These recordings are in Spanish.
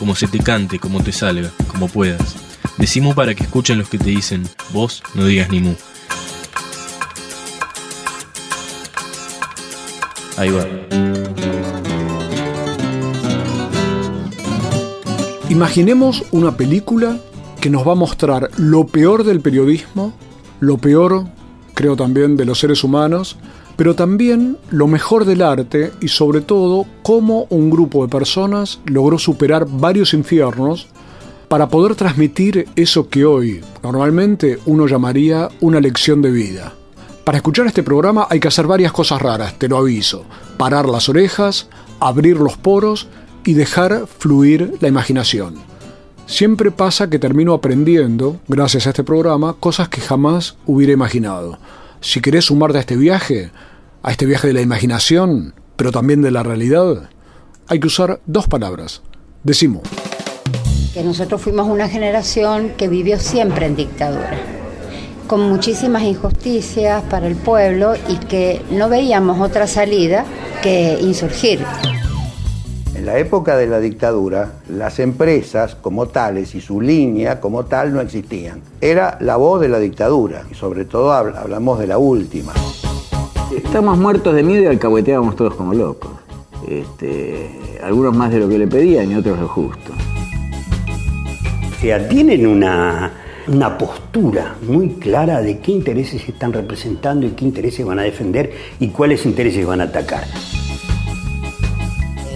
como se te cante, como te salga, como puedas. Decimu para que escuchen los que te dicen, vos no digas ni mu. Ahí va. Imaginemos una película que nos va a mostrar lo peor del periodismo, lo peor, creo también, de los seres humanos, pero también lo mejor del arte y sobre todo cómo un grupo de personas logró superar varios infiernos para poder transmitir eso que hoy normalmente uno llamaría una lección de vida. Para escuchar este programa hay que hacer varias cosas raras, te lo aviso. Parar las orejas, abrir los poros y dejar fluir la imaginación. Siempre pasa que termino aprendiendo, gracias a este programa, cosas que jamás hubiera imaginado. Si querés sumarte a este viaje, a este viaje de la imaginación, pero también de la realidad, hay que usar dos palabras. Decimos. Que nosotros fuimos una generación que vivió siempre en dictadura, con muchísimas injusticias para el pueblo y que no veíamos otra salida que insurgir. En la época de la dictadura, las empresas como tales y su línea como tal no existían. Era la voz de la dictadura y sobre todo hablamos de la última. Estamos muertos de miedo y alcahueteábamos todos como locos. Este, algunos más de lo que le pedían y otros lo justo. O sea, tienen una, una postura muy clara de qué intereses están representando y qué intereses van a defender y cuáles intereses van a atacar.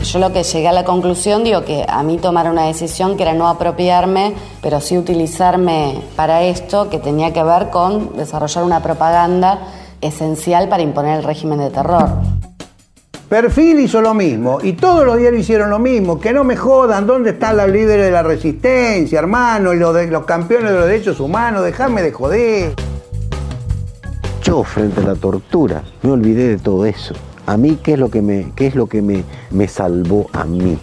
Yo lo que llegué a la conclusión, digo que a mí tomar una decisión que era no apropiarme, pero sí utilizarme para esto, que tenía que ver con desarrollar una propaganda esencial para imponer el régimen de terror. Perfil hizo lo mismo y todos los diarios hicieron lo mismo. Que no me jodan, ¿dónde están los líderes de la resistencia, hermano? Y los, de, los campeones de los derechos humanos, déjame de joder. Yo, frente a la tortura, me olvidé de todo eso. A mí, ¿qué es lo que me, qué es lo que me, me salvó a mí?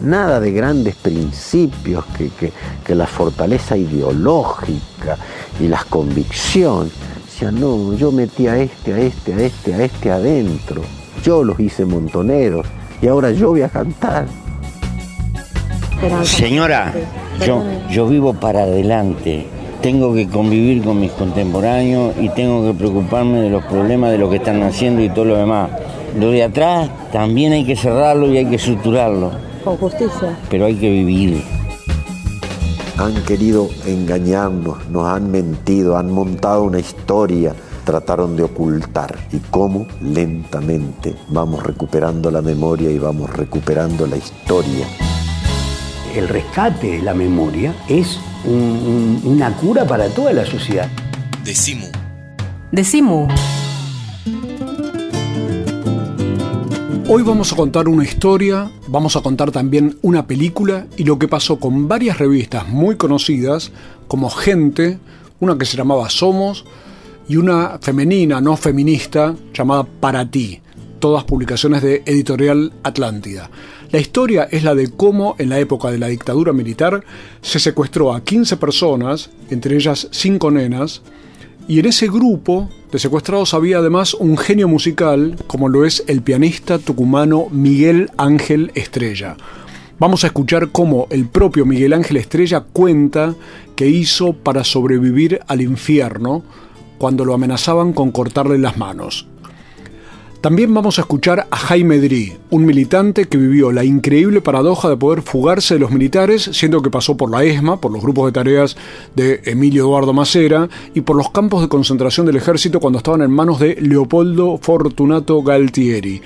Nada de grandes principios, que, que, que la fortaleza ideológica y las convicciones. No, yo metí a este, a este, a este, a este adentro. Yo los hice montoneros y ahora yo voy a cantar. Señora, yo, yo vivo para adelante. Tengo que convivir con mis contemporáneos y tengo que preocuparme de los problemas de lo que están haciendo y todo lo demás. Lo de atrás también hay que cerrarlo y hay que estructurarlo. Con justicia. Pero hay que vivir. Han querido engañarnos, nos han mentido, han montado una historia, trataron de ocultar. Y cómo lentamente vamos recuperando la memoria y vamos recuperando la historia. El rescate de la memoria es un, un, una cura para toda la sociedad. Decimu. Decimu. Hoy vamos a contar una historia, vamos a contar también una película y lo que pasó con varias revistas muy conocidas como Gente, una que se llamaba Somos y una femenina, no feminista, llamada Para ti, todas publicaciones de Editorial Atlántida. La historia es la de cómo en la época de la dictadura militar se secuestró a 15 personas, entre ellas 5 nenas, y en ese grupo de secuestrados había además un genio musical, como lo es el pianista tucumano Miguel Ángel Estrella. Vamos a escuchar cómo el propio Miguel Ángel Estrella cuenta que hizo para sobrevivir al infierno cuando lo amenazaban con cortarle las manos. También vamos a escuchar a Jaime Drí, un militante que vivió la increíble paradoja de poder fugarse de los militares, siendo que pasó por la ESMA, por los grupos de tareas de Emilio Eduardo Macera, y por los campos de concentración del ejército cuando estaban en manos de Leopoldo Fortunato Galtieri.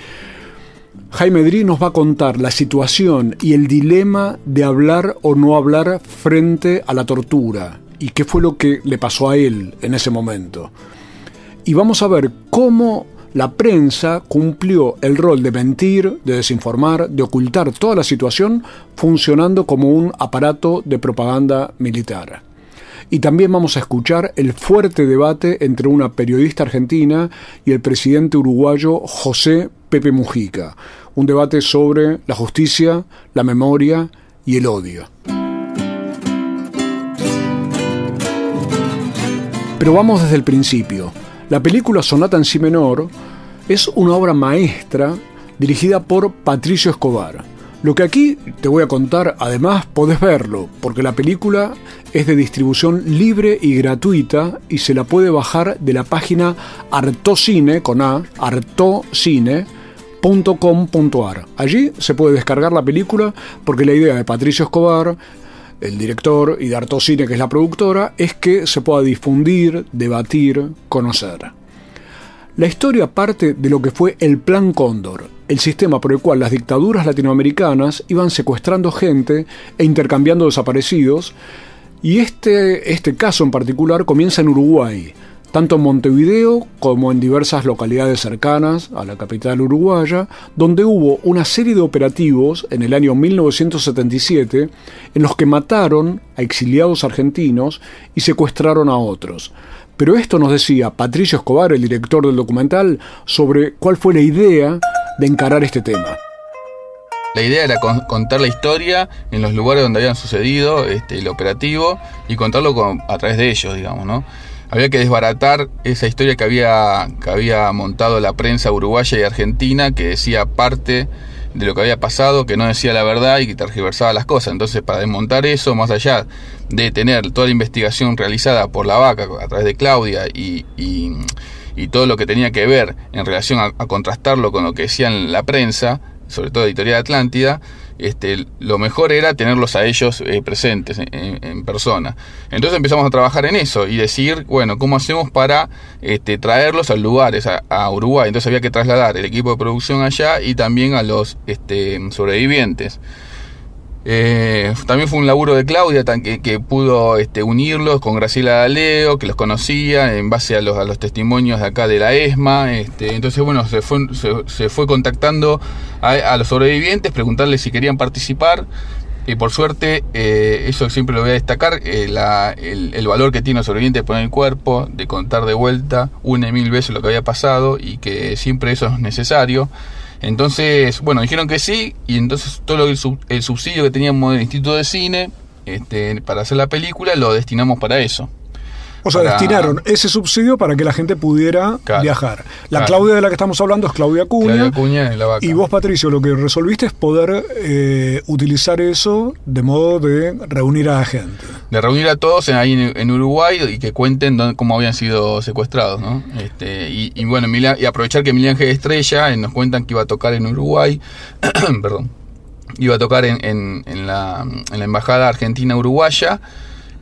Jaime Drí nos va a contar la situación y el dilema de hablar o no hablar frente a la tortura, y qué fue lo que le pasó a él en ese momento. Y vamos a ver cómo la prensa cumplió el rol de mentir, de desinformar, de ocultar toda la situación, funcionando como un aparato de propaganda militar. Y también vamos a escuchar el fuerte debate entre una periodista argentina y el presidente uruguayo José Pepe Mujica. Un debate sobre la justicia, la memoria y el odio. Pero vamos desde el principio. La película Sonata en Si menor es una obra maestra dirigida por Patricio Escobar. Lo que aquí te voy a contar, además podés verlo, porque la película es de distribución libre y gratuita y se la puede bajar de la página artocine con A, artocine.com.ar. Allí se puede descargar la película porque la idea de Patricio Escobar el director y de Artocine, que es la productora, es que se pueda difundir, debatir, conocer. La historia parte de lo que fue el Plan Cóndor, el sistema por el cual las dictaduras latinoamericanas iban secuestrando gente e intercambiando desaparecidos, y este, este caso en particular comienza en Uruguay, tanto en Montevideo como en diversas localidades cercanas a la capital uruguaya, donde hubo una serie de operativos en el año 1977 en los que mataron a exiliados argentinos y secuestraron a otros. Pero esto nos decía Patricio Escobar, el director del documental, sobre cuál fue la idea de encarar este tema. La idea era contar la historia en los lugares donde habían sucedido este, el operativo y contarlo a través de ellos, digamos, ¿no? Había que desbaratar esa historia que había, que había montado la prensa uruguaya y argentina, que decía parte de lo que había pasado, que no decía la verdad y que tergiversaba las cosas. Entonces, para desmontar eso, más allá de tener toda la investigación realizada por la vaca a través de Claudia y, y, todo lo que tenía que ver en relación a, a contrastarlo con lo que decían la prensa, sobre todo Editorial Atlántida, este, lo mejor era tenerlos a ellos eh, presentes en, persona. Entonces empezamos a trabajar en eso y decir, bueno, ¿cómo hacemos para este, traerlos a lugares, a, Uruguay? Entonces había que trasladar el equipo de producción allá y también a los este, sobrevivientes. Eh, también fue un laburo de Claudia que, pudo este, unirlos con Graciela Daleo, que los conocía en base a los, testimonios de acá de la ESMA. Este, entonces, bueno, se fue, se, fue contactando a, los sobrevivientes, preguntarles si querían participar. Y por suerte, eh, eso siempre lo voy a destacar, eh, el, valor que tiene los sobrevivientes poner el cuerpo, de contar de vuelta una y mil veces lo que había pasado y que siempre eso es necesario. Entonces, bueno, dijeron que sí, y entonces todo el, subsidio que teníamos del Instituto de Cine este, para hacer la película lo destinamos para eso. O sea, destinaron ese subsidio para que la gente pudiera viajar. La Claudia de la que estamos hablando es Claudia Cuña. Claudia la vaca. Y vos, Patricio, lo que resolviste es poder eh, utilizar eso de modo de reunir a la gente. De reunir a todos ahí en, Uruguay y que cuenten cómo habían sido secuestrados, ¿no? Este, y, bueno, y aprovechar que Milán G. Estrella eh, nos cuentan que iba a tocar en Uruguay. Perdón. Iba a tocar en, en, la, en la Embajada Argentina Uruguaya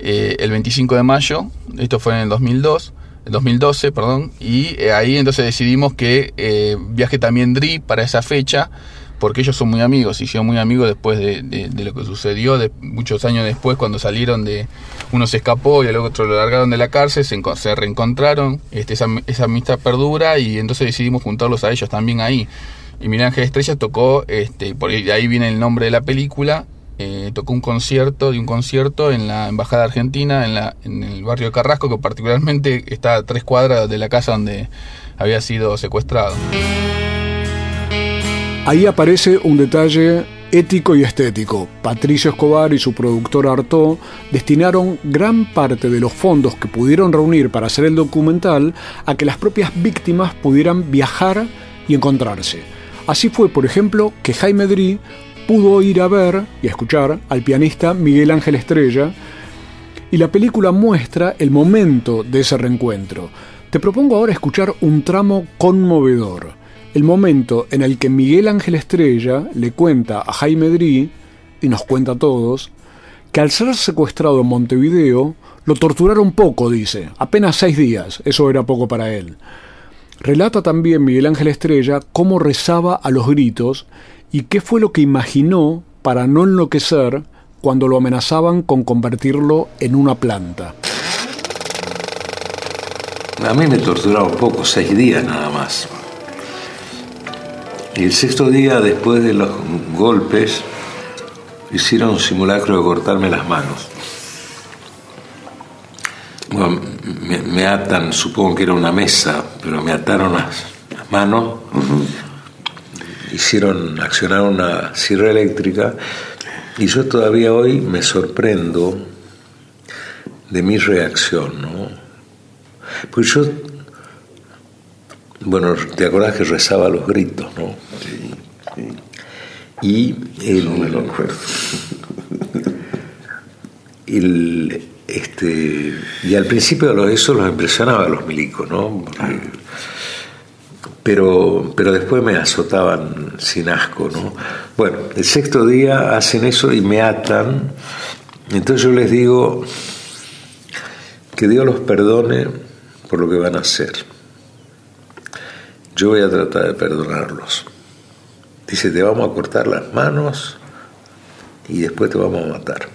eh, el 25 de mayo, esto fue en el 2002, el 2012, perdón, y eh, ahí entonces decidimos que eh, viaje también Dri para esa fecha, porque ellos son muy amigos, y son muy amigos después de, lo que sucedió, de muchos años después, cuando salieron de, uno se escapó y el otro lo largaron de la cárcel, se, reencontraron, este, esa, amistad perdura, y entonces decidimos juntarlos a ellos también ahí. Y Miguel Ángel Estrella tocó, este, por ahí viene el nombre de la película, eh, tocó un concierto de un concierto en la Embajada Argentina, en, la, en el barrio de Carrasco, que particularmente está a tres cuadras de la casa donde había sido secuestrado. Ahí aparece un detalle ético y estético. Patricio Escobar y su productor Artaud destinaron gran parte de los fondos que pudieron reunir para hacer el documental a que las propias víctimas pudieran viajar y encontrarse. Así fue, por ejemplo, que Jaime Dri pudo ir a ver y a escuchar al pianista Miguel Ángel Estrella y la película muestra el momento de ese reencuentro. Te propongo ahora escuchar un tramo conmovedor, el momento en el que Miguel Ángel Estrella le cuenta a Jaime Dri, y nos cuenta a todos, que al ser secuestrado en Montevideo, lo torturaron poco, dice, apenas seis días, eso era poco para él. Relata también Miguel Ángel Estrella cómo rezaba a los gritos ¿Y qué fue lo que imaginó para no enloquecer cuando lo amenazaban con convertirlo en una planta? A mí me torturaron poco, seis días nada más. Y el sexto día, después de los golpes, hicieron un simulacro de cortarme las manos. Bueno, me, me atan, supongo que era una mesa, pero me ataron las, las manos, hicieron, accionaron una sierra eléctrica y yo todavía hoy me sorprendo de mi reacción, ¿no? Pues yo, bueno, te acordás que rezaba los gritos, ¿no? Y el, el, este, y al principio lo- eso los impresionaba a los milicos, ¿no? Porque- pero, pero después me azotaban sin asco, ¿no? Bueno, el sexto día hacen eso y me atan. Entonces yo les digo que Dios los perdone por lo que van a hacer. Yo voy a tratar de perdonarlos. Dice, te vamos a cortar las manos y después te vamos a matar.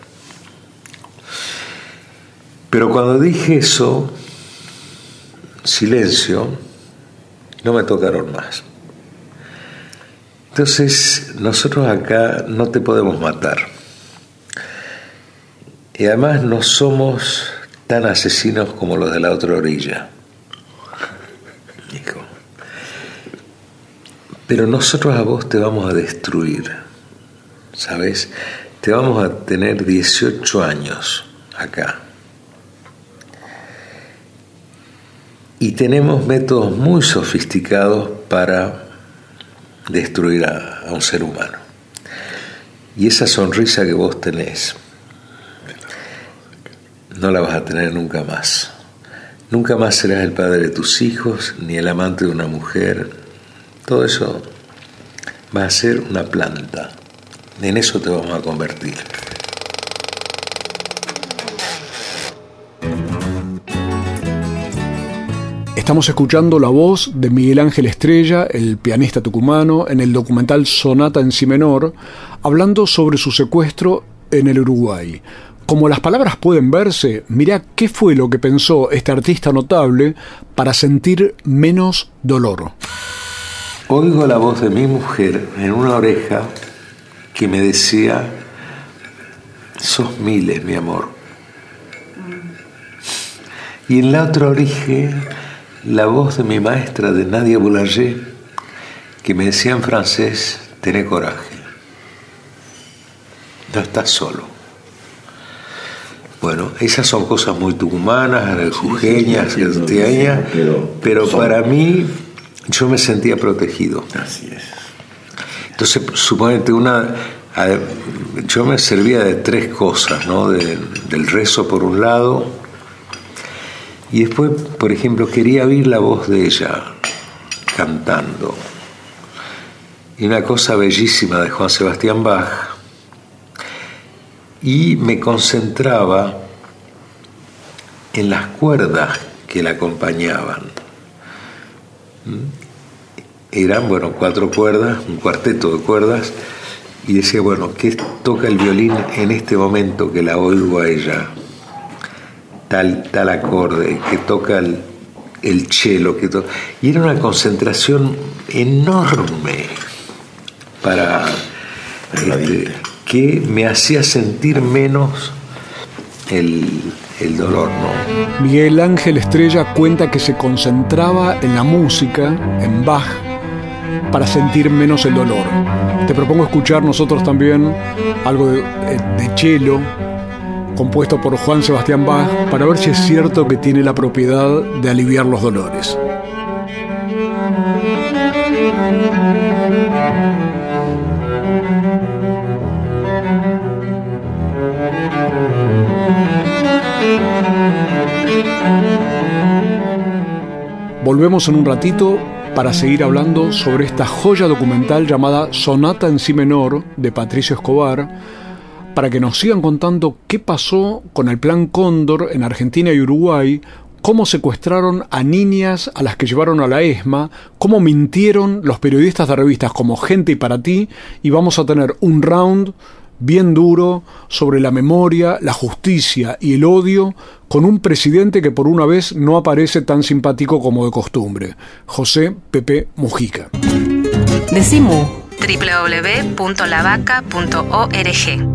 Pero cuando dije eso, silencio, no me tocaron más. Entonces, nosotros acá no te podemos matar. Y además no somos tan asesinos como los de la otra orilla. Pero nosotros a vos te vamos a destruir. ¿Sabes? Te vamos a tener 18 años acá. Y tenemos métodos muy sofisticados para destruir a, un ser humano. Y esa sonrisa que vos tenés, no la vas a tener nunca más. Nunca más serás el padre de tus hijos, ni el amante de una mujer. Todo eso va a ser una planta. En eso te vamos a convertir. Estamos escuchando la voz de Miguel Ángel Estrella, el pianista tucumano, en el documental Sonata en Si menor, hablando sobre su secuestro en el Uruguay. Como las palabras pueden verse, mirá qué fue lo que pensó este artista notable para sentir menos dolor. Oigo la voz de mi mujer en una oreja que me decía, sos miles, mi amor. Y en la otra oreja, la voz de mi maestra de Nadia Boulanger, que me decía en francés, tené coraje. No estás solo. Bueno, esas son cosas muy tucumanas, jujeñas, salteñas, pero para mí yo me sentía protegido. Así es. Entonces, suponete una. Yo me servía de tres cosas, ¿no? De- del rezo por un lado, y después, por ejemplo, quería oír la voz de ella cantando. Y una cosa bellísima de Juan Sebastián Bach. Y me concentraba en las cuerdas que la acompañaban. Eran, bueno, cuatro cuerdas, un cuarteto de cuerdas, y decía, bueno, ¿qué toca el violín en este momento que la oigo a ella? Tal, tal acorde, que toca el, el cello, que to- y era una concentración enorme para este, que me hacía sentir menos el, el dolor, ¿no? Miguel Ángel Estrella cuenta que se concentraba en la música, en Bach, para sentir menos el dolor. Te propongo escuchar nosotros también algo de, eh, de cello, compuesto por Juan Sebastián Bach, para ver si es cierto que tiene la propiedad de aliviar los dolores. Volvemos en un ratito para seguir hablando sobre esta joya documental llamada Sonata en Si menor de Patricio Escobar, para que nos sigan contando qué pasó con el Plan Cóndor en Argentina y Uruguay, cómo secuestraron a niñas a las que llevaron a la ESMA, cómo mintieron los periodistas de revistas como Gente y para ti, y vamos a tener un round bien duro sobre la memoria, la justicia y el odio con un presidente que por una vez no aparece tan simpático como de costumbre, José Pepe Mujica. Decimu. www.lavaca.org.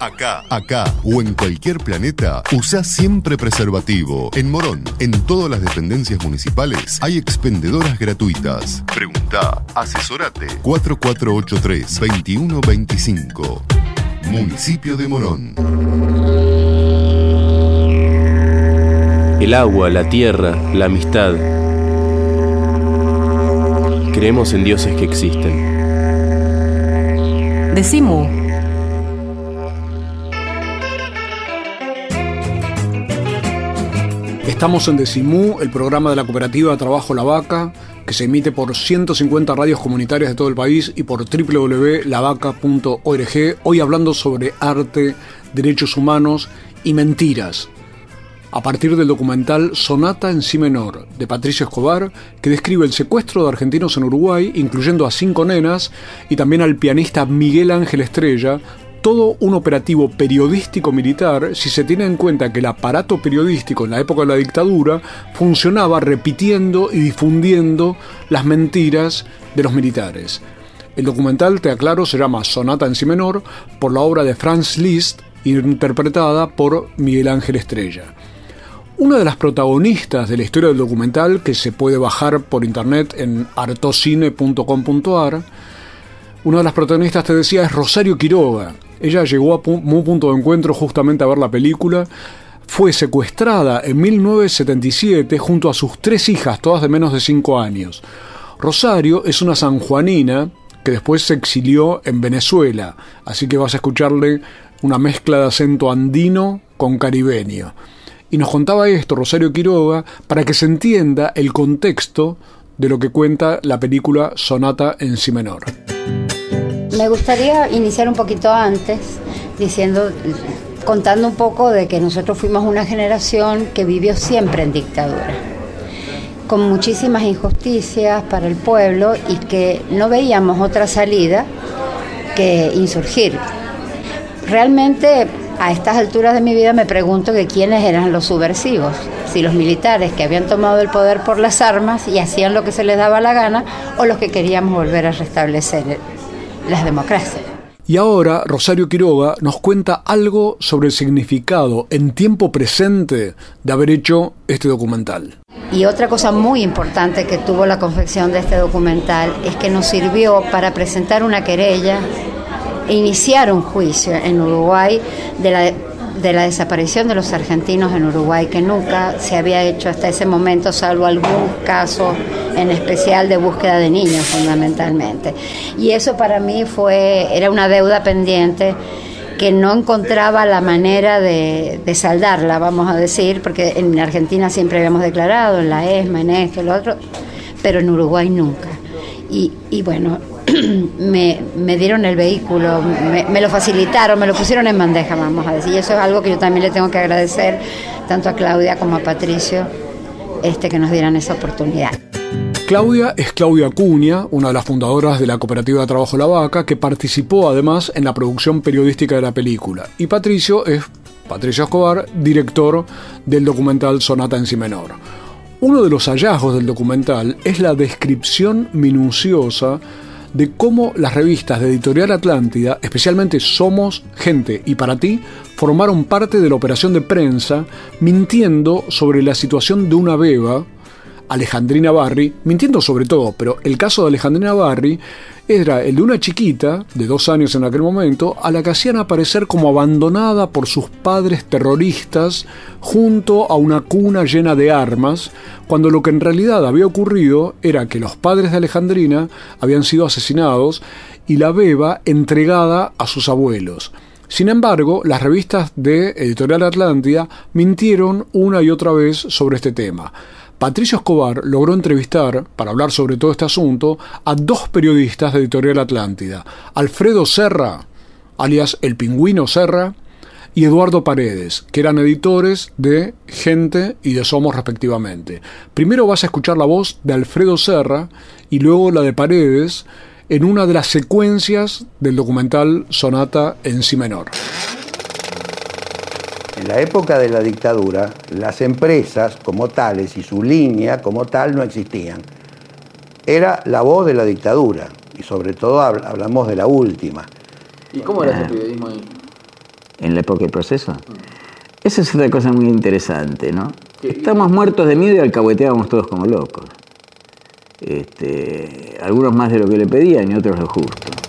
Acá, acá o en cualquier planeta, usa siempre preservativo. En Morón, en todas las dependencias municipales, hay expendedoras gratuitas. Pregunta, asesorate. 4483-2125. Municipio de Morón. El agua, la tierra, la amistad. Creemos en dioses que existen. Decimu. Estamos en Decimú, el programa de la cooperativa Trabajo La Vaca, que se emite por 150 radios comunitarias de todo el país y por www.lavaca.org, hoy hablando sobre arte, derechos humanos y mentiras. A partir del documental Sonata en Si menor, de Patricio Escobar, que describe el secuestro de argentinos en Uruguay, incluyendo a cinco nenas, y también al pianista Miguel Ángel Estrella, todo un operativo periodístico militar si se tiene en cuenta que el aparato periodístico en la época de la dictadura funcionaba repitiendo y difundiendo las mentiras de los militares. El documental, te aclaro, se llama Sonata en Si menor por la obra de Franz Liszt, interpretada por Miguel Ángel Estrella. Una de las protagonistas de la historia del documental, que se puede bajar por internet en artocine.com.ar, una de las protagonistas, te decía, es Rosario Quiroga, ella llegó a un punto de encuentro justamente a ver la película. Fue secuestrada en 1977 junto a sus tres hijas, todas de menos de 5 años. Rosario es una sanjuanina que después se exilió en Venezuela, así que vas a escucharle una mezcla de acento andino con caribeño. Y nos contaba esto Rosario Quiroga para que se entienda el contexto de lo que cuenta la película Sonata en Si menor. Me gustaría iniciar un poquito antes diciendo, contando un poco de que nosotros fuimos una generación que vivió siempre en dictadura, con muchísimas injusticias para el pueblo y que no veíamos otra salida que insurgir. Realmente a estas alturas de mi vida me pregunto que quiénes eran los subversivos, si los militares que habían tomado el poder por las armas y hacían lo que se les daba la gana o los que queríamos volver a restablecer las democracias. Y ahora Rosario Quiroga nos cuenta algo sobre el significado en tiempo presente de haber hecho este documental. Y otra cosa muy importante que tuvo la confección de este documental es que nos sirvió para presentar una querella e iniciar un juicio en Uruguay de la de la desaparición de los argentinos en Uruguay, que nunca se había hecho hasta ese momento, salvo algún caso en especial de búsqueda de niños fundamentalmente. Y eso para mí fue, era una deuda pendiente que no encontraba la manera de, saldarla, vamos a decir, porque en Argentina siempre habíamos declarado, en la ESMA, en esto, en lo otro, pero en Uruguay nunca. Y, bueno, me, me, dieron el vehículo, me, lo facilitaron, me lo pusieron en bandeja, vamos a decir. Y eso es algo que yo también le tengo que agradecer tanto a Claudia como a Patricio este, que nos dieran esa oportunidad. Claudia es Claudia Acuña, una de las fundadoras de la Cooperativa de Trabajo La Vaca, que participó además en la producción periodística de la película. Y Patricio es Patricio Escobar, director del documental Sonata en Si menor. Uno de los hallazgos del documental es la descripción minuciosa de cómo las revistas de Editorial Atlántida, especialmente Somos, Gente y Para Ti, formaron parte de la operación de prensa mintiendo sobre la situación de una beba Alejandrina Barry, mintiendo sobre todo, pero el caso de Alejandrina Barry era el de una chiquita, de dos años en aquel momento, a la que hacían aparecer como abandonada por sus padres terroristas junto a una cuna llena de armas, cuando lo que en realidad había ocurrido era que los padres de Alejandrina habían sido asesinados y la beba entregada a sus abuelos. Sin embargo, las revistas de Editorial Atlántida mintieron una y otra vez sobre este tema. Patricio Escobar logró entrevistar, para hablar sobre todo este asunto, a dos periodistas de Editorial Atlántida, Alfredo Serra, alias El Pingüino Serra, y Eduardo Paredes, que eran editores de Gente y de Somos respectivamente. Primero vas a escuchar la voz de Alfredo Serra y luego la de Paredes en una de las secuencias del documental Sonata en Si menor. En la época de la dictadura, las empresas como tales y su línea como tal no existían. Era la voz de la dictadura y sobre todo hablamos de la última. ¿Y cómo era ese periodismo ahí? En la época del proceso. Esa es otra cosa muy interesante, ¿no? Estamos muertos de miedo y alcahueteábamos todos como locos. Este, algunos más de lo que le pedían y otros lo justo.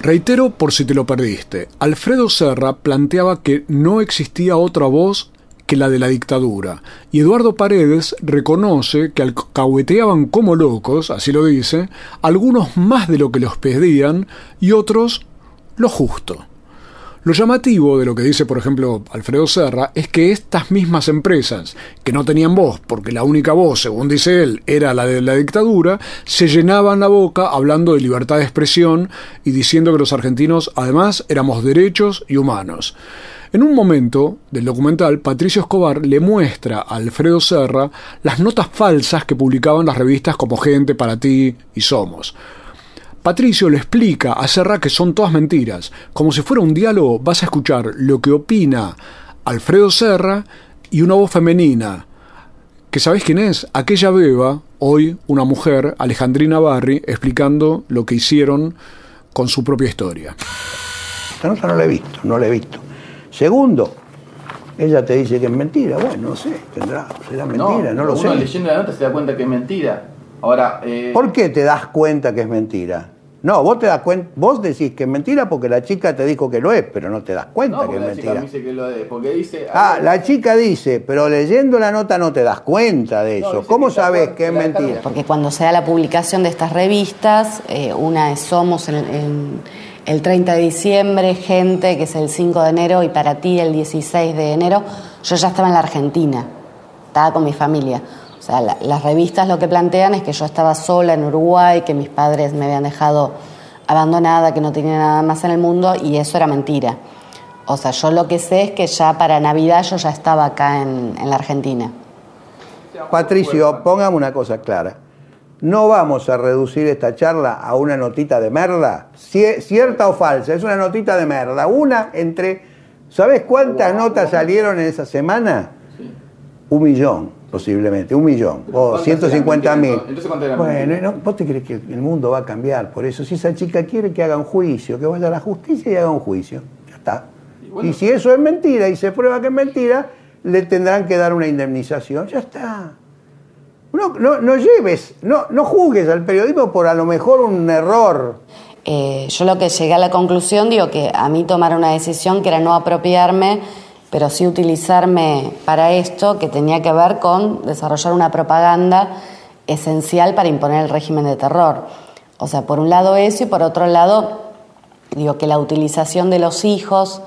Reitero por si te lo perdiste, Alfredo Serra planteaba que no existía otra voz que la de la dictadura, y Eduardo Paredes reconoce que alcahueteaban como locos, así lo dice, algunos más de lo que los pedían y otros lo justo. Lo llamativo de lo que dice, por ejemplo, Alfredo Serra, es que estas mismas empresas, que no tenían voz, porque la única voz, según dice él, era la de la dictadura, se llenaban la boca hablando de libertad de expresión y diciendo que los argentinos, además, éramos derechos y humanos. En un momento del documental, Patricio Escobar le muestra a Alfredo Serra las notas falsas que publicaban las revistas como Gente para ti y Somos. Patricio le explica a Serra que son todas mentiras. Como si fuera un diálogo, vas a escuchar lo que opina Alfredo Serra y una voz femenina. ¿Que sabéis quién es? Aquella beba, hoy una mujer, Alejandrina Barry, explicando lo que hicieron con su propia historia. Esta nota no la he visto, no la he visto. Segundo, ella te dice que es mentira. Bueno, no sé, tendrá, será mentira, no, lo sé. leyendo la nota se da cuenta que es mentira. Ahora, eh... ¿por qué te das cuenta que es mentira? No, vos te das cuenta, vos decís que es mentira porque la chica te dijo que lo es, pero no te das cuenta que es mentira. Dice que lo es, porque dice, ah, la chica dice, pero leyendo la nota no te das cuenta de eso. ¿Cómo sabes que es mentira? Porque cuando se da la publicación de estas revistas, eh, una es Somos en, el 30 de diciembre, Gente, que es el 5 de enero, y para ti el 16 de enero, yo ya estaba en la Argentina, estaba con mi familia las revistas lo que plantean es que yo estaba sola en Uruguay, que mis padres me habían dejado abandonada, que no tenía nada más en el mundo, y eso era mentira. O sea, yo lo que sé es que ya para Navidad yo ya estaba acá en, la Argentina. Patricio, pongamos una cosa clara. No vamos a reducir esta charla a una notita de merda, cierta o falsa, es una notita de merda. Una entre, ¿sabes cuántas notas salieron en esa semana? Un millón posiblemente, un millón, o 150 mil. Bueno, ¿vos te crees que el mundo va a cambiar por eso? Si esa chica quiere que haga un juicio, que vaya a la justicia y haga un juicio, ya está. Y, si eso es mentira y se prueba que es mentira, le tendrán que dar una indemnización, ya está. No, no, lleves, no, no juzgues al periodismo por a lo mejor un error. Eh, yo lo que llegué a la conclusión, digo que a mí tomar una decisión que era no apropiarme pero sí utilizarme para esto que tenía que ver con desarrollar una propaganda esencial para imponer el régimen de terror. O sea, por un lado eso y por otro lado, digo que la utilización de los hijos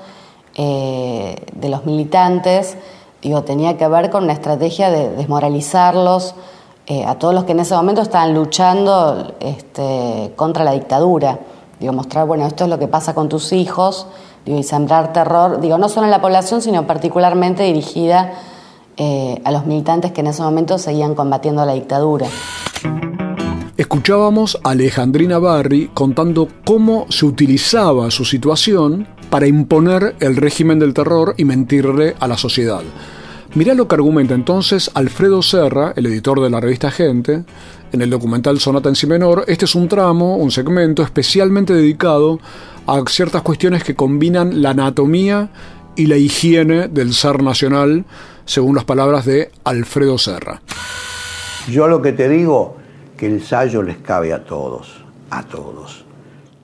eh, de los militantes, digo, tenía que ver con una estrategia de desmoralizarlos eh, a todos los que en ese momento estaban luchando este, contra la dictadura. Digo, mostrar, bueno, esto es lo que pasa con tus hijos y sembrar terror, digo, no solo en la población, sino particularmente dirigida eh, a los militantes que en ese momento seguían combatiendo la dictadura. Escuchábamos a Alejandrina Barry contando cómo se utilizaba su situación para imponer el régimen del terror y mentirle a la sociedad. Mirá lo que argumenta entonces Alfredo Serra, el editor de la revista Gente, en el documental Sonata en Si menor. Este es un tramo, un segmento especialmente dedicado a ciertas cuestiones que combinan la anatomía y la higiene del ser nacional, según las palabras de Alfredo Serra. Yo lo que te digo, que el sayo les cabe a todos, a todos.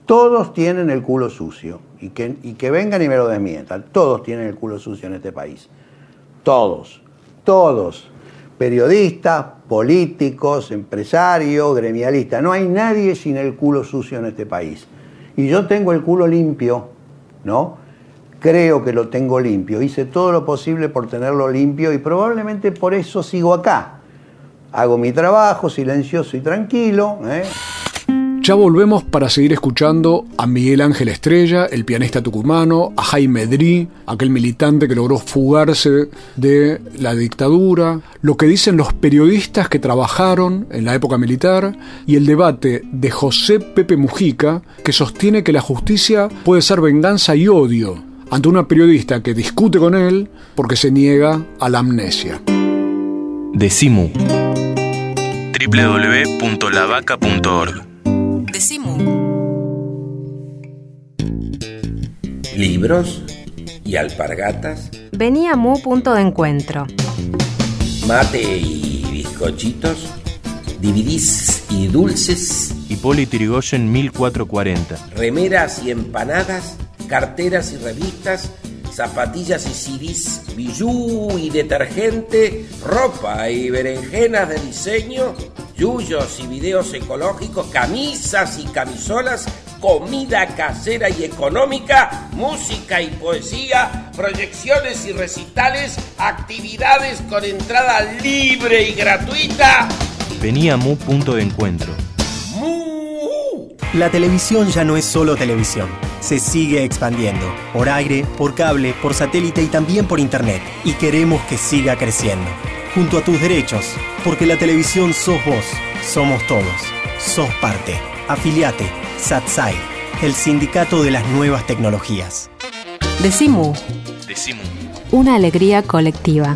Todos tienen el culo sucio. Y que, y que vengan y me lo desmientan. Todos tienen el culo sucio en este país. Todos. Todos. Periodistas, políticos, empresarios, gremialistas. No hay nadie sin el culo sucio en este país. Y yo tengo el culo limpio, ¿no? Creo que lo tengo limpio. Hice todo lo posible por tenerlo limpio y probablemente por eso sigo acá. Hago mi trabajo silencioso y tranquilo. ¿eh? Ya volvemos para seguir escuchando a Miguel Ángel Estrella, el pianista tucumano, a Jaime Drí, aquel militante que logró fugarse de la dictadura, lo que dicen los periodistas que trabajaron en la época militar y el debate de José Pepe Mujica que sostiene que la justicia puede ser venganza y odio ante una periodista que discute con él porque se niega a la amnesia. Www.lavaca.org Libros y alpargatas. Venía Mu punto de encuentro. Mate y bizcochitos. DVDs y dulces. Hipólito Yrigoyen 1440. Remeras y empanadas. Carteras y revistas. Zapatillas y CDs. Bijú y detergente. Ropa y berenjenas de diseño yuyos y videos ecológicos, camisas y camisolas, comida casera y económica, música y poesía, proyecciones y recitales, actividades con entrada libre y gratuita. Venía Mu punto de encuentro. La televisión ya no es solo televisión, se sigue expandiendo, por aire, por cable, por satélite y también por internet, y queremos que siga creciendo junto a tus derechos, porque la televisión sos vos, somos todos, sos parte. Afiliate, SATSAI, el sindicato de las nuevas tecnologías. Decimu. Decimu. Una alegría colectiva.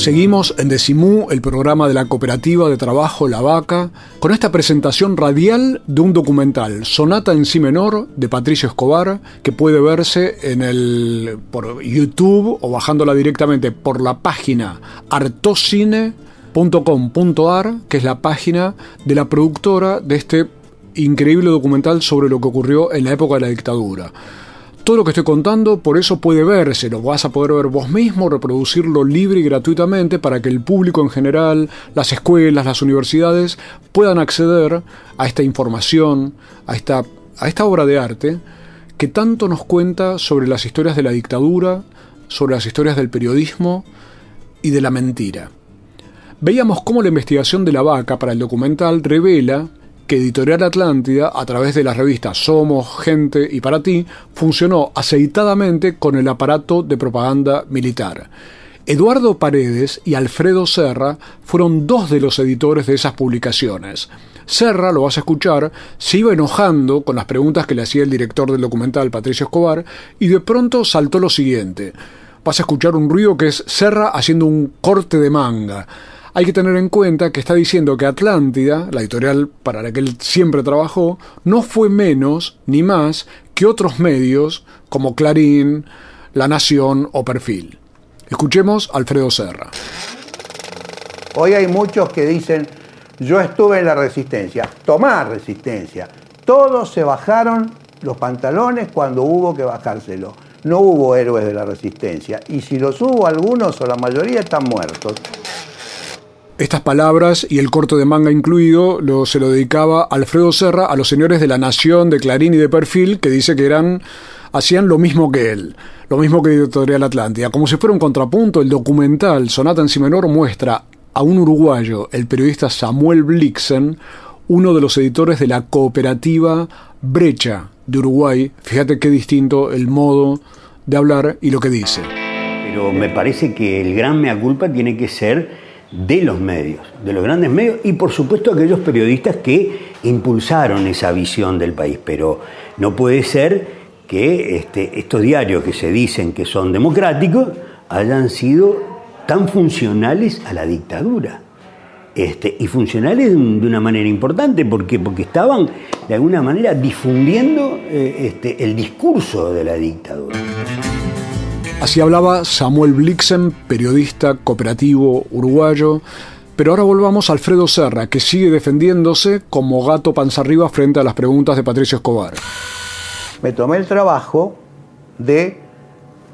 Seguimos en Decimú, el programa de la cooperativa de trabajo La Vaca, con esta presentación radial de un documental, Sonata en Si menor, de Patricio Escobar, que puede verse en el, por YouTube o bajándola directamente por la página artocine.com.ar, que es la página de la productora de este increíble documental sobre lo que ocurrió en la época de la dictadura. Todo lo que estoy contando por eso puede verse, lo vas a poder ver vos mismo, reproducirlo libre y gratuitamente para que el público en general, las escuelas, las universidades puedan acceder a esta información, a esta, a esta obra de arte que tanto nos cuenta sobre las historias de la dictadura, sobre las historias del periodismo y de la mentira. Veíamos cómo la investigación de la vaca para el documental revela que Editorial Atlántida, a través de las revistas Somos, Gente y Para Ti, funcionó aceitadamente con el aparato de propaganda militar. Eduardo Paredes y Alfredo Serra fueron dos de los editores de esas publicaciones. Serra, lo vas a escuchar, se iba enojando con las preguntas que le hacía el director del documental, Patricio Escobar, y de pronto saltó lo siguiente. Vas a escuchar un ruido que es Serra haciendo un corte de manga hay que tener en cuenta que está diciendo que Atlántida, la editorial para la que él siempre trabajó, no fue menos ni más que otros medios como Clarín, La Nación o Perfil. Escuchemos a Alfredo Serra. Hoy hay muchos que dicen, yo estuve en la resistencia. Tomá resistencia. Todos se bajaron los pantalones cuando hubo que bajárselo. No hubo héroes de la resistencia. Y si los hubo algunos o la mayoría están muertos. Estas palabras y el corto de manga incluido lo, se lo dedicaba Alfredo Serra a los señores de La Nación, de Clarín y de Perfil, que dice que eran hacían lo mismo que él, lo mismo que Editorial Atlántida. Como si fuera un contrapunto, el documental Sonata en Si menor muestra a un uruguayo, el periodista Samuel Blixen, uno de los editores de la cooperativa Brecha de Uruguay. Fíjate qué distinto el modo de hablar y lo que dice. Pero me parece que el gran mea culpa tiene que ser de los medios, de los grandes medios y por supuesto aquellos periodistas que impulsaron esa visión del país. Pero no puede ser que este, estos diarios que se dicen que son democráticos hayan sido tan funcionales a la dictadura. Este, y funcionales de, una manera importante, porque, porque estaban de alguna manera difundiendo eh, este, el discurso de la dictadura. Así hablaba Samuel Blixen, periodista cooperativo uruguayo. Pero ahora volvamos a Alfredo Serra, que sigue defendiéndose como gato panza arriba frente a las preguntas de Patricio Escobar. Me tomé el trabajo de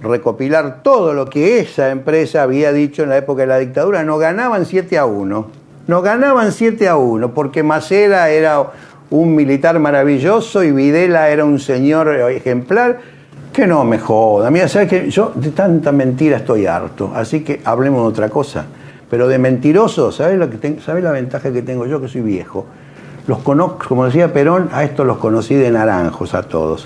recopilar todo lo que esa empresa había dicho en la época de la dictadura. Nos ganaban 7 a 1. Nos ganaban 7 a 1 porque Macera era un militar maravilloso y Videla era un señor ejemplar que no me joda. Mira, ¿sabes que Yo de tanta mentira estoy harto. Así que hablemos de otra cosa. Pero de mentiroso, ¿sabes, lo que ¿sabes la ventaja que tengo yo que soy viejo? Los conozco, como decía Perón, a estos los conocí de naranjos a todos.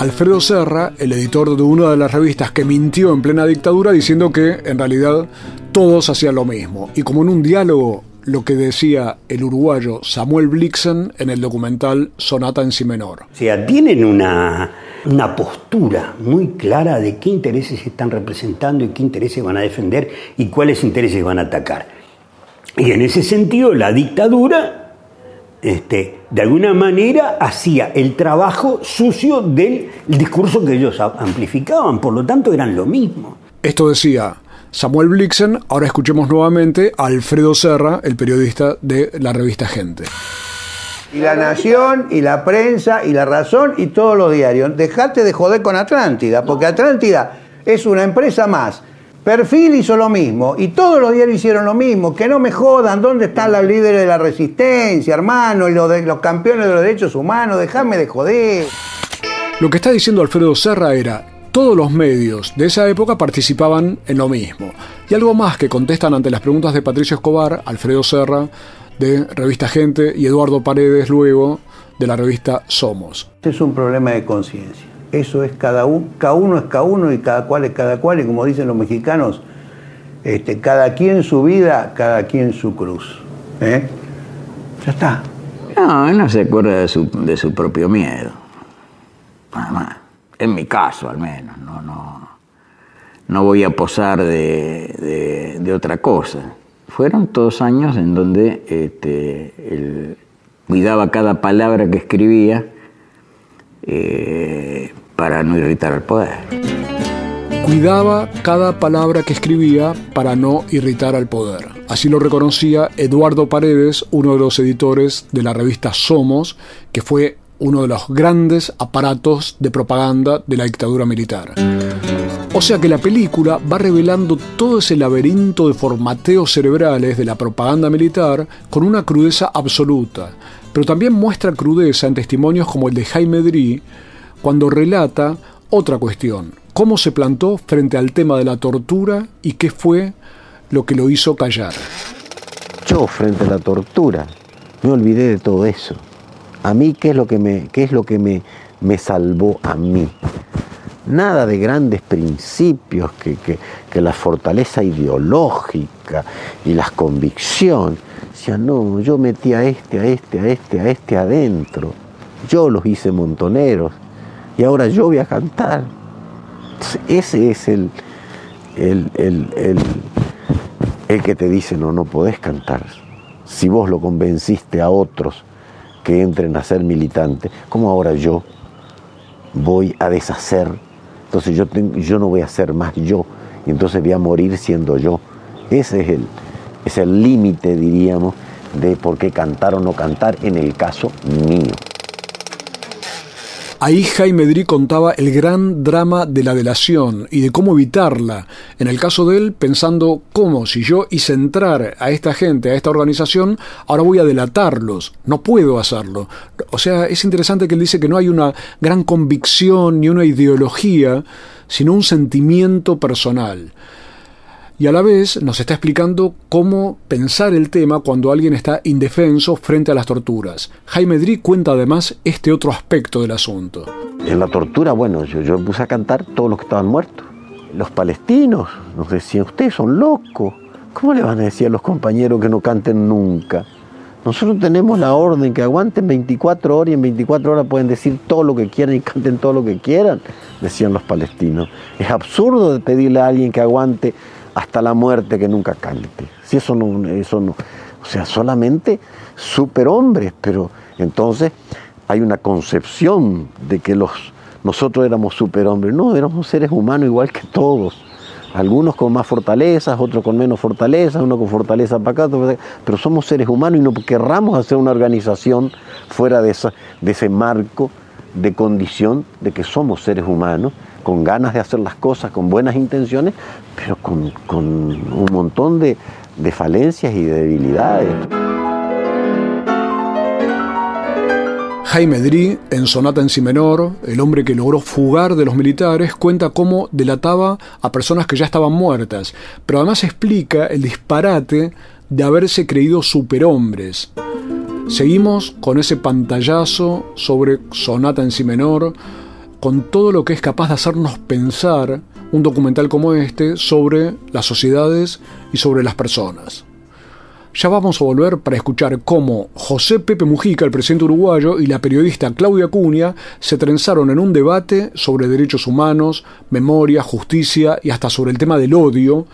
Alfredo Serra, el editor de una de las revistas que mintió en plena dictadura diciendo que en realidad todos hacían lo mismo. Y como en un diálogo lo que decía el uruguayo Samuel Blixen en el documental Sonata en Si menor. O sea, tienen una, una postura muy clara de qué intereses están representando y qué intereses van a defender y cuáles intereses van a atacar. Y en ese sentido, la dictadura, este, de alguna manera, hacía el trabajo sucio del discurso que ellos amplificaban, por lo tanto eran lo mismo. Esto decía Samuel Blixen, ahora escuchemos nuevamente a Alfredo Serra, el periodista de la revista Gente. Y la Nación, y la prensa, y la Razón, y todos los diarios. Dejate de joder con Atlántida, porque Atlántida es una empresa más. Perfil hizo lo mismo, y todos los diarios hicieron lo mismo. Que no me jodan, ¿dónde están los líderes de la resistencia, hermano? Y los, de, los campeones de los derechos humanos, déjame de joder. Lo que está diciendo Alfredo Serra era, todos los medios de esa época participaban en lo mismo. Y algo más que contestan ante las preguntas de Patricio Escobar, Alfredo Serra, de Revista Gente, y Eduardo Paredes, luego, de la revista Somos. Es un problema de conciencia. Eso es cada uno, cada uno es cada uno y cada cual es cada cual, y como dicen los mexicanos, este, cada quien su vida, cada quien su cruz. ¿eh? Ya está. No, él no se acuerda de su, de su propio miedo. Nada más en mi caso al menos, no, no, no voy a posar de, de, otra cosa. Fueron todos años en donde este, él cuidaba cada palabra que escribía eh, para no irritar al poder. Cuidaba cada palabra que escribía para no irritar al poder. Así lo reconocía Eduardo Paredes, uno de los editores de la revista Somos, que fue uno de los grandes aparatos de propaganda de la dictadura militar. O sea que la película va revelando todo ese laberinto de formateos cerebrales de la propaganda militar con una crudeza absoluta, pero también muestra crudeza en testimonios como el de Jaime Drí, cuando relata otra cuestión, cómo se plantó frente al tema de la tortura y qué fue lo que lo hizo callar. Yo frente a la tortura me olvidé de todo eso. A mí, ¿qué es lo que me, qué es lo que me, me salvó a mí? Nada de grandes principios, que, que, la fortaleza ideológica y las convicciones. sea, no, yo metí a este, a este, a este, a este adentro. Yo los hice montoneros y ahora yo voy a cantar. Ese es el, el, el, el, el que te dice, no, no podés cantar. Si vos lo convenciste a otros que entren a ser militantes, como ahora yo voy a deshacer, entonces yo, yo no voy a ser más yo, y entonces voy a morir siendo yo. Ese es el es el límite, diríamos, de por qué cantar o no cantar en el caso mío. Ahí Jaime Drí contaba el gran drama de la delación y de cómo evitarla. En el caso de él, pensando cómo si yo hice entrar a esta gente, a esta organización, ahora voy a delatarlos. No puedo hacerlo. O sea, es interesante que él dice que no hay una gran convicción ni una ideología, sino un sentimiento personal y a la vez nos está explicando cómo pensar el tema cuando alguien está indefenso frente a las torturas. Jaime Drí cuenta además este otro aspecto del asunto. En la tortura, bueno, yo, yo puse a cantar todos los que estaban muertos. Los palestinos nos decían, ustedes son locos, ¿Cómo le van a decir a los compañeros que no canten nunca? Nosotros tenemos la orden que aguanten 24 horas y en 24 horas pueden decir todo lo que quieran y canten todo lo que quieran, decían los palestinos. Es absurdo pedirle a alguien que aguante hasta la muerte que nunca cante. Si eso no, eso no. O sea, solamente superhombres, pero entonces hay una concepción de que los, nosotros éramos superhombres. No, éramos seres humanos igual que todos algunos con más fortalezas, otros con menos fortalezas, uno con fortaleza para acá, pero somos seres humanos y no querramos hacer una organización fuera de, ese marco de condición de que somos seres humanos, con ganas de hacer las cosas, con buenas intenciones, pero con, con un montón de, falencias y de debilidades. Jaime Dri, en Sonata en Si menor, el hombre que logró fugar de los militares, cuenta cómo delataba a personas que ya estaban muertas, pero además explica el disparate de haberse creído superhombres. Seguimos con ese pantallazo sobre Sonata en Si menor, con todo lo que es capaz de hacernos pensar un documental como este sobre las sociedades y sobre las personas. Ya vamos a volver para escuchar cómo José Pepe Mujica, el presidente uruguayo, y la periodista Claudia Cunha se trenzaron en un debate sobre derechos humanos, memoria, justicia y hasta sobre el tema del odio,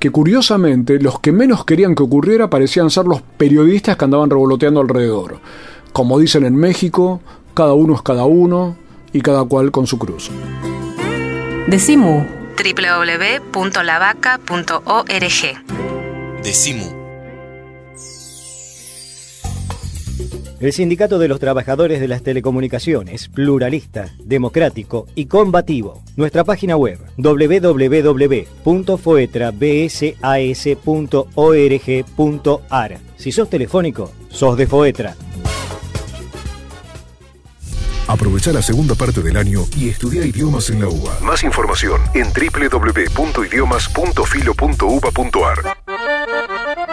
que curiosamente los que menos querían que ocurriera parecían ser los periodistas que andaban revoloteando alrededor. Como dicen en México, cada uno es cada uno y cada cual con su cruz. Decimu www.lavaca.org Decimu El Sindicato de los Trabajadores de las Telecomunicaciones, pluralista, democrático y combativo. Nuestra página web www.foetrabsas.org.ar. Si sos telefónico, sos de Foetra. Aprovecha la segunda parte del año y estudia idiomas en la UBA. Más información en www.idiomas.filo.uba.ar.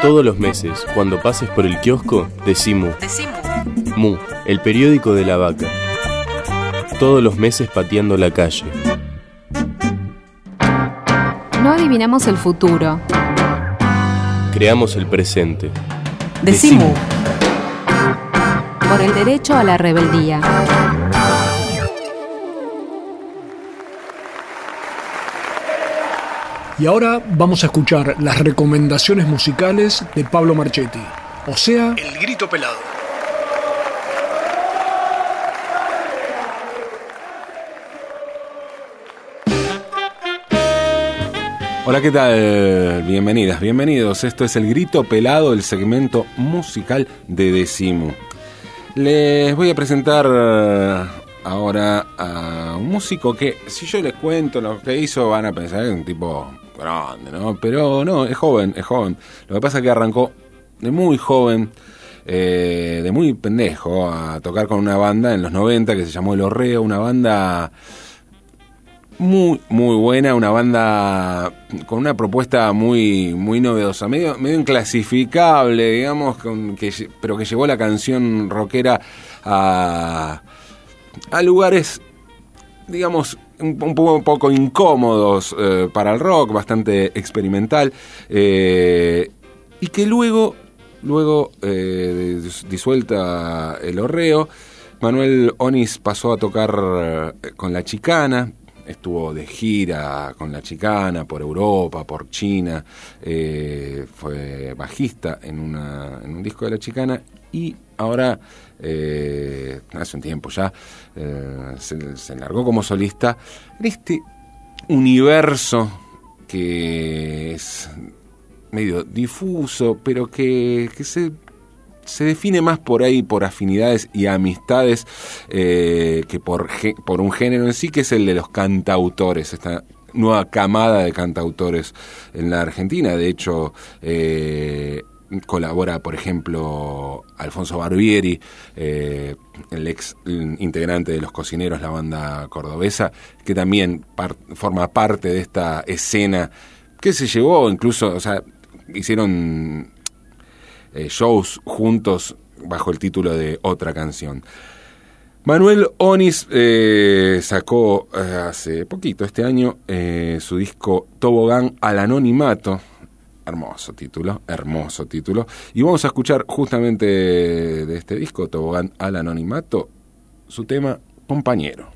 Todos los meses, cuando pases por el kiosco, decimos Mu, el periódico de la vaca. Todos los meses pateando la calle. No adivinamos el futuro. Creamos el presente. Decimu. Por el derecho a la rebeldía. Y ahora vamos a escuchar las recomendaciones musicales de Pablo Marchetti, o sea, El Grito Pelado. Hola, ¿qué tal? Bienvenidas, bienvenidos. Esto es El Grito Pelado, el segmento musical de Decimu. Les voy a presentar eh, ahora a un músico que, si yo les cuento lo que hizo, van a pensar que es un tipo grande, ¿no? Pero no, es joven, es joven. Lo que pasa es que arrancó de muy joven, eh, de muy pendejo, a tocar con una banda en los 90 que se llamó El Horreo, una banda muy, muy buena, una banda con una propuesta muy, muy novedosa, medio, medio inclasificable, digamos, con, que, pero que llevó la canción rockera a, a lugares, digamos, un, poco, poco, incómodos eh, para el rock, bastante experimental, eh, y que luego, luego eh, disuelta el horreo, Manuel Onis pasó a tocar con la chicana, estuvo de gira con la chicana por Europa, por China, eh, fue bajista en, una, en un disco de la chicana y ahora, eh, hace un tiempo ya, eh, se, largó como solista en este universo que es medio difuso, pero que, que se se define más por ahí, por afinidades y amistades, eh, que por, por un género en sí, que es el de los cantautores, esta nueva camada de cantautores en la Argentina. De hecho, eh, colabora, por ejemplo, Alfonso Barbieri, eh, el ex integrante de Los Cocineros, la banda cordobesa, que también forma parte de esta escena que se llevó incluso, o sea, hicieron eh, shows juntos bajo el título de Otra canción. Manuel Onis eh, sacó eh, hace poquito, este año, su disco Tobogán al Anonimato. Hermoso título, hermoso título. Y vamos a escuchar justamente de este disco, Tobogán al Anonimato, su tema Compañero.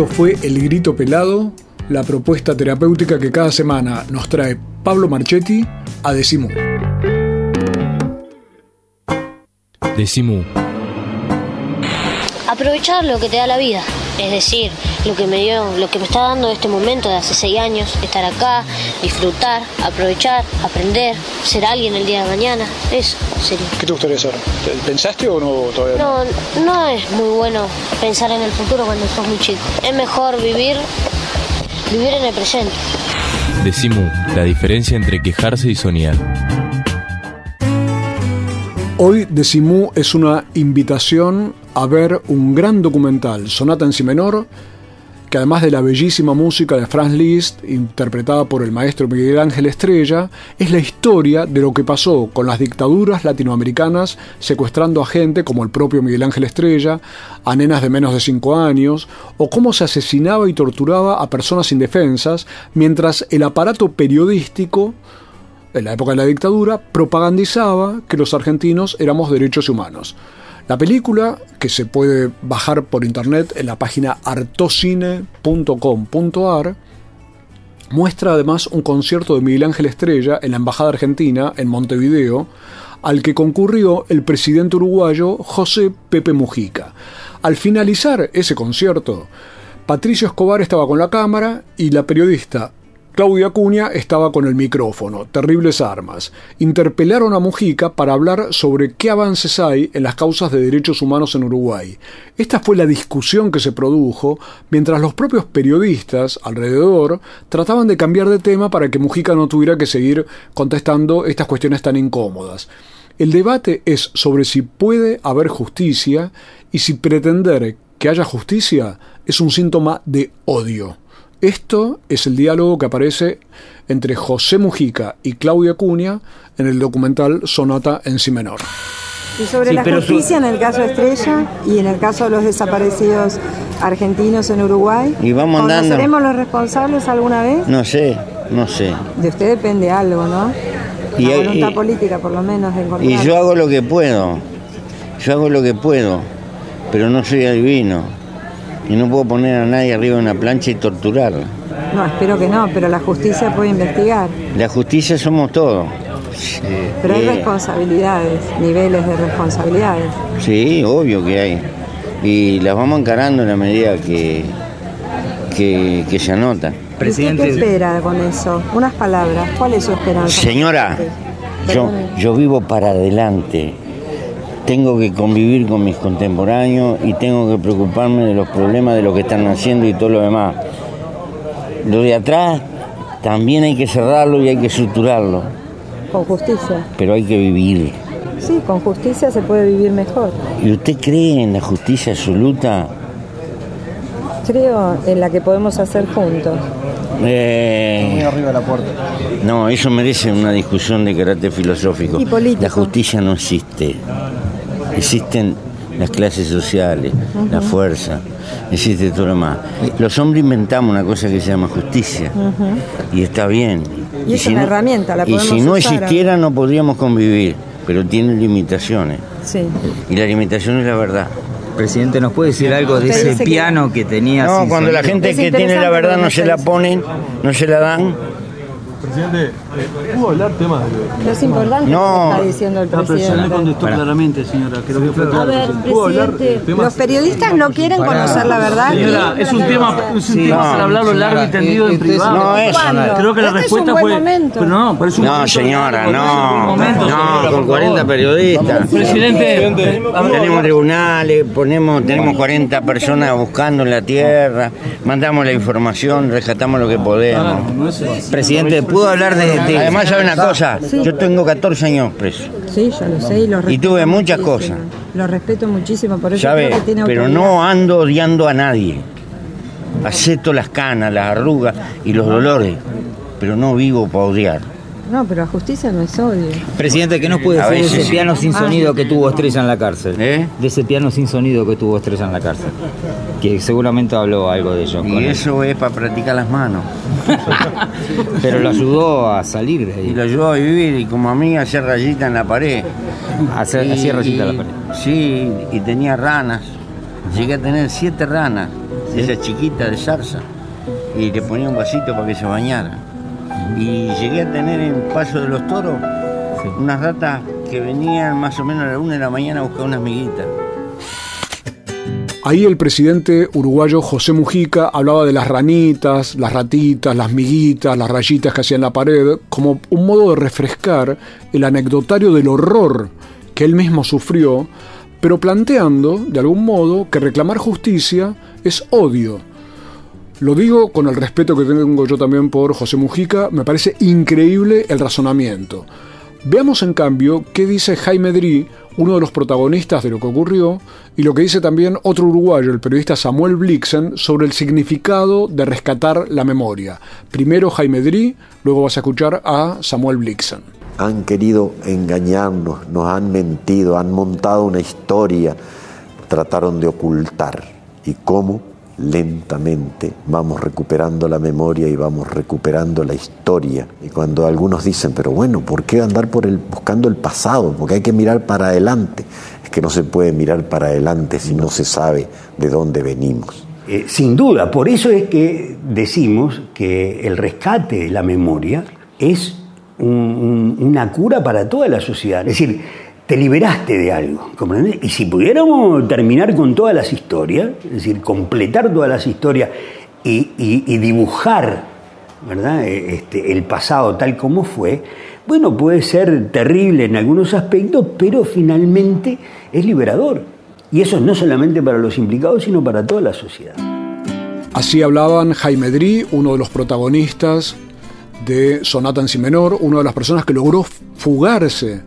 Esto fue El Grito Pelado, la propuesta terapéutica que cada semana nos trae Pablo Marchetti a Decimu. Decimu. Aprovechar lo que te da la vida, es decir, lo que me dio, lo que me está dando este momento de hace seis años, estar acá, disfrutar, aprovechar, aprender, ser alguien el día de mañana, eso sería. ¿Qué te gustaría ser? ¿Pensaste o no todavía? No, no es muy bueno pensar en el futuro cuando sos muy chico. Es mejor vivir, vivir en el presente. Decimu, la diferencia entre quejarse y soñar. Hoy Decimu es una invitación a ver un gran documental, Sonata en Si menor, que además de la bellísima música de Franz Liszt, interpretada por el maestro Miguel Ángel Estrella, es la historia de lo que pasó con las dictaduras latinoamericanas secuestrando a gente como el propio Miguel Ángel Estrella, a nenas de menos de 5 años, o cómo se asesinaba y torturaba a personas indefensas, mientras el aparato periodístico en la época de la dictadura, propagandizaba que los argentinos éramos derechos humanos. La película, que se puede bajar por internet en la página artocine.com.ar, muestra además un concierto de Miguel Ángel Estrella en la Embajada Argentina, en Montevideo, al que concurrió el presidente uruguayo José Pepe Mujica. Al finalizar ese concierto, Patricio Escobar estaba con la cámara y la periodista Claudia Acuña estaba con el micrófono, terribles armas. Interpelaron a Mujica para hablar sobre qué avances hay en las causas de derechos humanos en Uruguay. Esta fue la discusión que se produjo mientras los propios periodistas alrededor trataban de cambiar de tema para que Mujica no tuviera que seguir contestando estas cuestiones tan incómodas. El debate es sobre si puede haber justicia y si pretender que haya justicia es un síntoma de odio. Esto es el diálogo que aparece entre José Mujica y Claudia Cunha en el documental Sonata en Si menor. Y sobre la justicia en el caso Estrella y en el caso de los desaparecidos argentinos en Uruguay. Y vamos andando. ¿Conoceremos los responsables alguna vez? No sé, no sé. De usted depende algo, ¿no? Y, La voluntad política, por lo menos, de y yo hago lo que puedo. Yo hago lo que puedo, pero no soy adivino. Y no puedo poner a nadie arriba de una plancha y torturarla. No, espero que no, pero la justicia puede investigar. La justicia somos todos. Pero hay Eh, responsabilidades, niveles de responsabilidades. Sí, obvio que hay. Y las vamos encarando en la medida que, que, que se anota. ¿Y usted qué espera con eso? Unas palabras. ¿Cuál es su esperanza? Señora, yo, yo vivo para adelante. Tengo que convivir con mis contemporáneos y tengo que preocuparme de los problemas de lo que están haciendo y todo lo demás. Lo de atrás también hay que cerrarlo y hay que estructurarlo, Con justicia. pero hay que vivir. Sí, con justicia se puede vivir mejor. ¿Y usted cree en la justicia absoluta? Creo en la que podemos hacer juntos. Eh, arriba de la puerta. no, eso merece una discusión de carácter filosófico. Y político. La justicia no existe. Existen las clases sociales, la fuerza, existe todo lo demás. Los hombres inventamos una cosa que se llama justicia y está bien. Y es una herramienta, la y si no usar. existiera no podríamos convivir, pero tiene limitaciones. Sí. Y la limitación es la verdad. Presidente, ¿nos puede decir algo de ese dice que- piano que tenía? No, cuando la gente Es que tiene la verdad no se la ponen, no se la dan. Presidente, ¿pudo hablar temas de.? Es importante No. lo que está diciendo el No, pero se le presidente. contestó claramente, señora. Creo que fue A claro. ver, ¿Pudo hablar de presidente, los periodistas no quieren Pará. conocer la verdad. Señora, ¿Quieren es un tema, verdad? es un tema para hablarlo largo y tendido en privado. No es. ¿Cuándo? Creo que la Este es respuesta fue. momento. Pero no, pero es un No, momento señora, no. momento, No, con 40 favor. periodistas. Presidente, Tenemos tribunales, ponemos, tenemos 40 personas buscando en la tierra, mandamos la información, rescatamos lo que podemos. Presidente, ¿pudo hablar de, de- Además, ¿sabe una cosa? Yo tengo 14 años preso. Sí, yo lo sé y lo respeto. Y tuve muchas muchísimo. cosas. Lo respeto muchísimo, por eso ¿Sabe? creo que tiene Pero no ando odiando a nadie. Acepto las canas, las arrugas y los dolores, pero no vivo para odiar. No, pero la justicia no es odio. Presidente, ¿qué nos puede A decir de ese sí. piano sin Ah. sonido que tuvo Estrella en la cárcel? ¿Eh? De ese piano sin sonido que tuvo Estrella en la cárcel. Que seguramente habló algo de ello. con Y él. eso es para practicar las manos. Pero lo ayudó a salir de Y ahí. lo ayudó a vivir y como a mí hacer rayita en la pared. Hacer- Y- hacía rayita en la pared. Sí, y tenía ranas. Llegué a tener siete ranas, de esas chiquitas de zarza. Y le ponía un vasito para que se bañara. Y llegué a tener en Paso de los Toros unas ratas que venían más o menos a la una de la mañana a buscar unas miguitas. Ahí el presidente uruguayo José Mujica hablaba de las ranitas, las ratitas, las miguitas, las rayitas que hacía en la pared, como un modo de refrescar el anecdotario del horror que él mismo sufrió, pero planteando, de algún modo, que reclamar justicia es odio. Lo digo con el respeto que tengo yo también por José Mujica, me parece increíble el razonamiento. Veamos en cambio qué dice Jaime Drí, uno de los protagonistas de lo que ocurrió, y lo que dice también otro uruguayo, el periodista Samuel Blixen, sobre el significado de rescatar la memoria. Primero Jaime Drí, luego vas a escuchar a Samuel Blixen. Han querido engañarnos, nos han mentido, han montado una historia, trataron de ocultar. ¿Y cómo? Lentamente vamos recuperando la memoria y vamos recuperando la historia. Y cuando algunos dicen, pero bueno, ¿por qué andar por el, buscando el pasado? Porque hay que mirar para adelante. Es que no se puede mirar para adelante si no se sabe de dónde venimos. Eh, sin duda, por eso es que decimos que el rescate de la memoria es un- un- una cura para toda la sociedad. Es decir, te liberaste de algo, ¿comprendés? Y si pudiéramos terminar con todas las historias, es decir, completar todas las historias y, dibujar ¿verdad? E, este, el pasado tal como fue, bueno, puede ser terrible en algunos aspectos, pero finalmente es liberador. Y eso no solamente para los implicados, sino para toda la sociedad. Así hablaban Jaime Dri, uno de los protagonistas de Sonata en Si menor, una de las personas que logró fugarse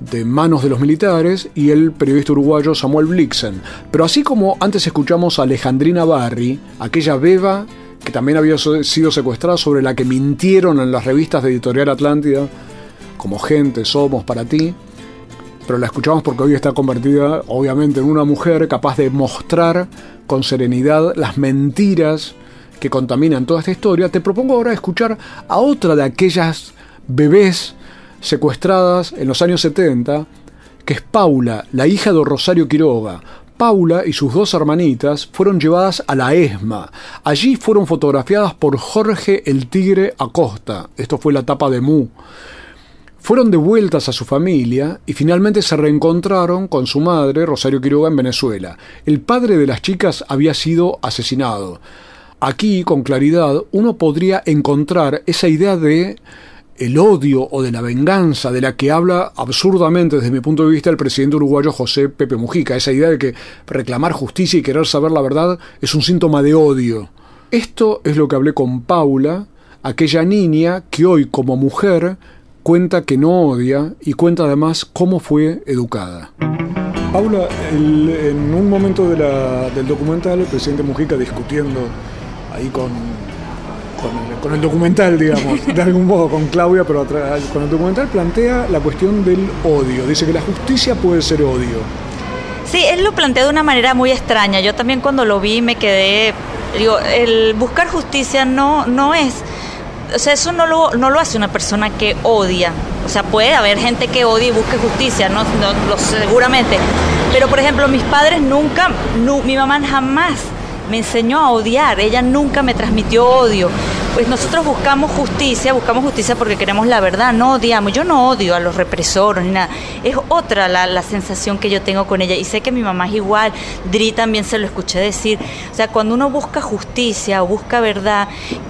de manos de los militares y el periodista uruguayo Samuel Blixen. Pero así como antes escuchamos a Alejandrina Barri, aquella beba que también había sido secuestrada sobre la que mintieron en las revistas de Editorial Atlántida, como gente somos para ti, pero la escuchamos porque hoy está convertida obviamente en una mujer capaz de mostrar con serenidad las mentiras que contaminan toda esta historia, te propongo ahora escuchar a otra de aquellas bebés secuestradas en los años 70, que es Paula, la hija de Rosario Quiroga. Paula y sus dos hermanitas fueron llevadas a la ESMA. Allí fueron fotografiadas por Jorge el Tigre Acosta. Esto fue la tapa de Mu. Fueron devueltas a su familia y finalmente se reencontraron con su madre, Rosario Quiroga, en Venezuela. El padre de las chicas había sido asesinado. Aquí, con claridad, uno podría encontrar esa idea de el odio o de la venganza de la que habla absurdamente desde mi punto de vista el presidente uruguayo José Pepe Mujica, esa idea de que reclamar justicia y querer saber la verdad es un síntoma de odio. Esto es lo que hablé con Paula, aquella niña que hoy como mujer cuenta que no odia y cuenta además cómo fue educada. Paula, en un momento del documental, el presidente Mujica discutiendo ahí con con el, documental, digamos, de algún modo, con Claudia, pero con el documental plantea la cuestión del odio. Dice que la justicia puede ser odio. Sí, él lo plantea de una manera muy extraña. Yo también cuando lo vi me quedé, digo, el buscar justicia no, no es, o sea, eso no lo, no lo hace una persona que odia. O sea, puede haber gente que odia y busque justicia, no, lo, seguramente. Pero, por ejemplo, mis padres nunca, mi mamá jamás me enseñó a odiar, ella nunca me transmitió odio. Pues nosotros buscamos justicia, buscamos justicia porque queremos la verdad, no odiamos. Yo no odio a los represores ni nada. Es otra la, sensación que yo tengo con ella. Y sé que mi mamá es igual, Dri también se lo escuché decir. O sea, cuando uno busca justicia o busca verdad,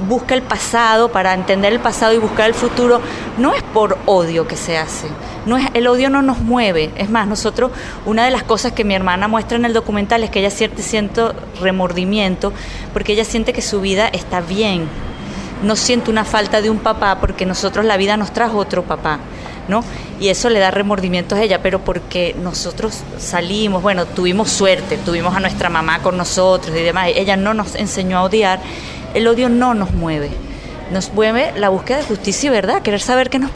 busca el pasado para entender el pasado y buscar el futuro, no es por odio que se hace. No es, el odio no nos mueve. Es más, nosotros, una de las cosas que mi hermana muestra en el documental es que ella siente, siento remordimiento porque ella siente que su vida está bien. No siento una falta de un papá porque nosotros la vida nos trajo otro papá, ¿no? Y eso le da remordimientos a ella, pero porque nosotros salimos, bueno, tuvimos suerte, tuvimos a nuestra mamá con nosotros y demás, ella no nos enseñó a odiar, el odio no nos mueve nos mueve la búsqueda de justicia y verdad, querer saber qué nos,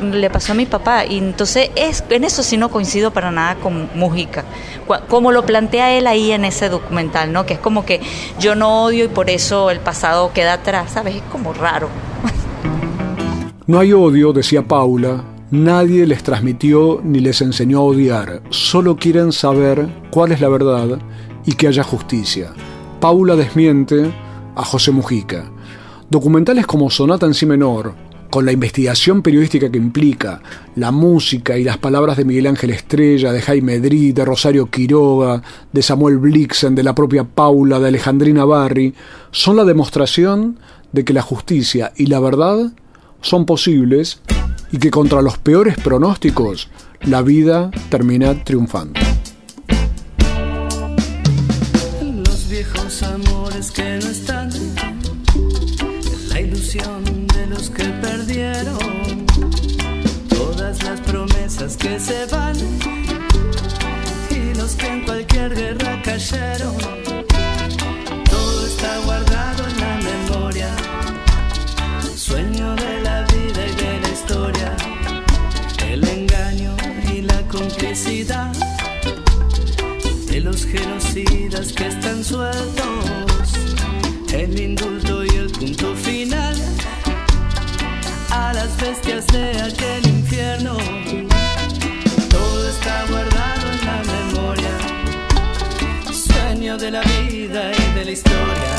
le pasó a mi papá. Y entonces es, en eso sí no coincido para nada con Mujica, como lo plantea él ahí en ese documental, ¿no? Que es como que yo no odio y por eso el pasado queda atrás, ¿sabes? Es como raro. No hay odio, decía Paula, nadie les transmitió ni les enseñó a odiar, solo quieren saber cuál es la verdad y que haya justicia. Paula desmiente a José Mujica. Documentales como Sonata en Si menor, con la investigación periodística que implica, la música y las palabras de Miguel Ángel Estrella, de Jaime Dri, de Rosario Quiroga, de Samuel Blixen, de la propia Paula, de Alejandrina Barri, son la demostración de que la justicia y la verdad son posibles y que contra los peores pronósticos la vida termina triunfando. Los viejos amores que no están de los que perdieron todas las promesas que se van y los que en cualquier guerra cayeron. Todo está guardado en la memoria, sueño de la vida y de la historia, el engaño y la complicidad de los genocidas que están sueltos, el indulto bestias de aquel infierno. Todo está guardado en la memoria, sueño de la vida y de la historia.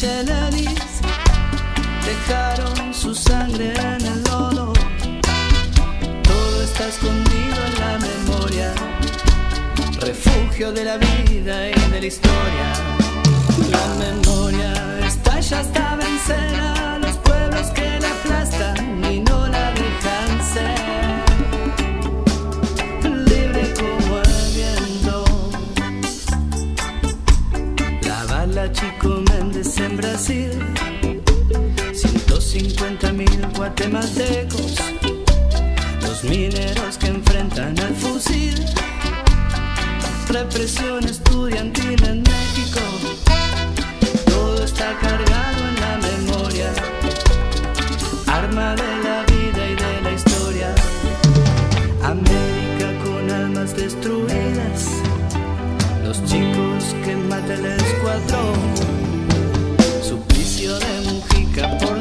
Yeladies dejaron su sangre en el lodo. Todo está escondido en la memoria, refugio de la vida y de la historia. La memoria está ya hasta vencer a los pueblos que la aplastan y no la dejan ser. Libre como el viento, la bala chico en Brasil, 150 mil guatemaltecos, los mineros que enfrentan al fusil, represión estudiantil en México, todo está cargado en la memoria, arma de la vida y de la historia, América con almas destruidas los chicos que mata el escuadrón. Ignacio de Mujica. Por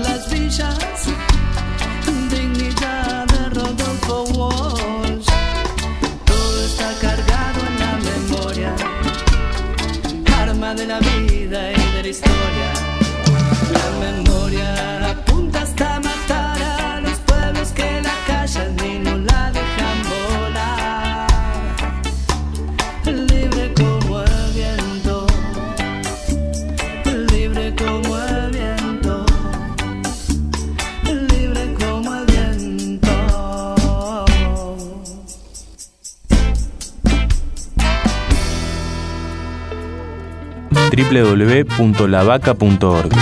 www.lavaca.org.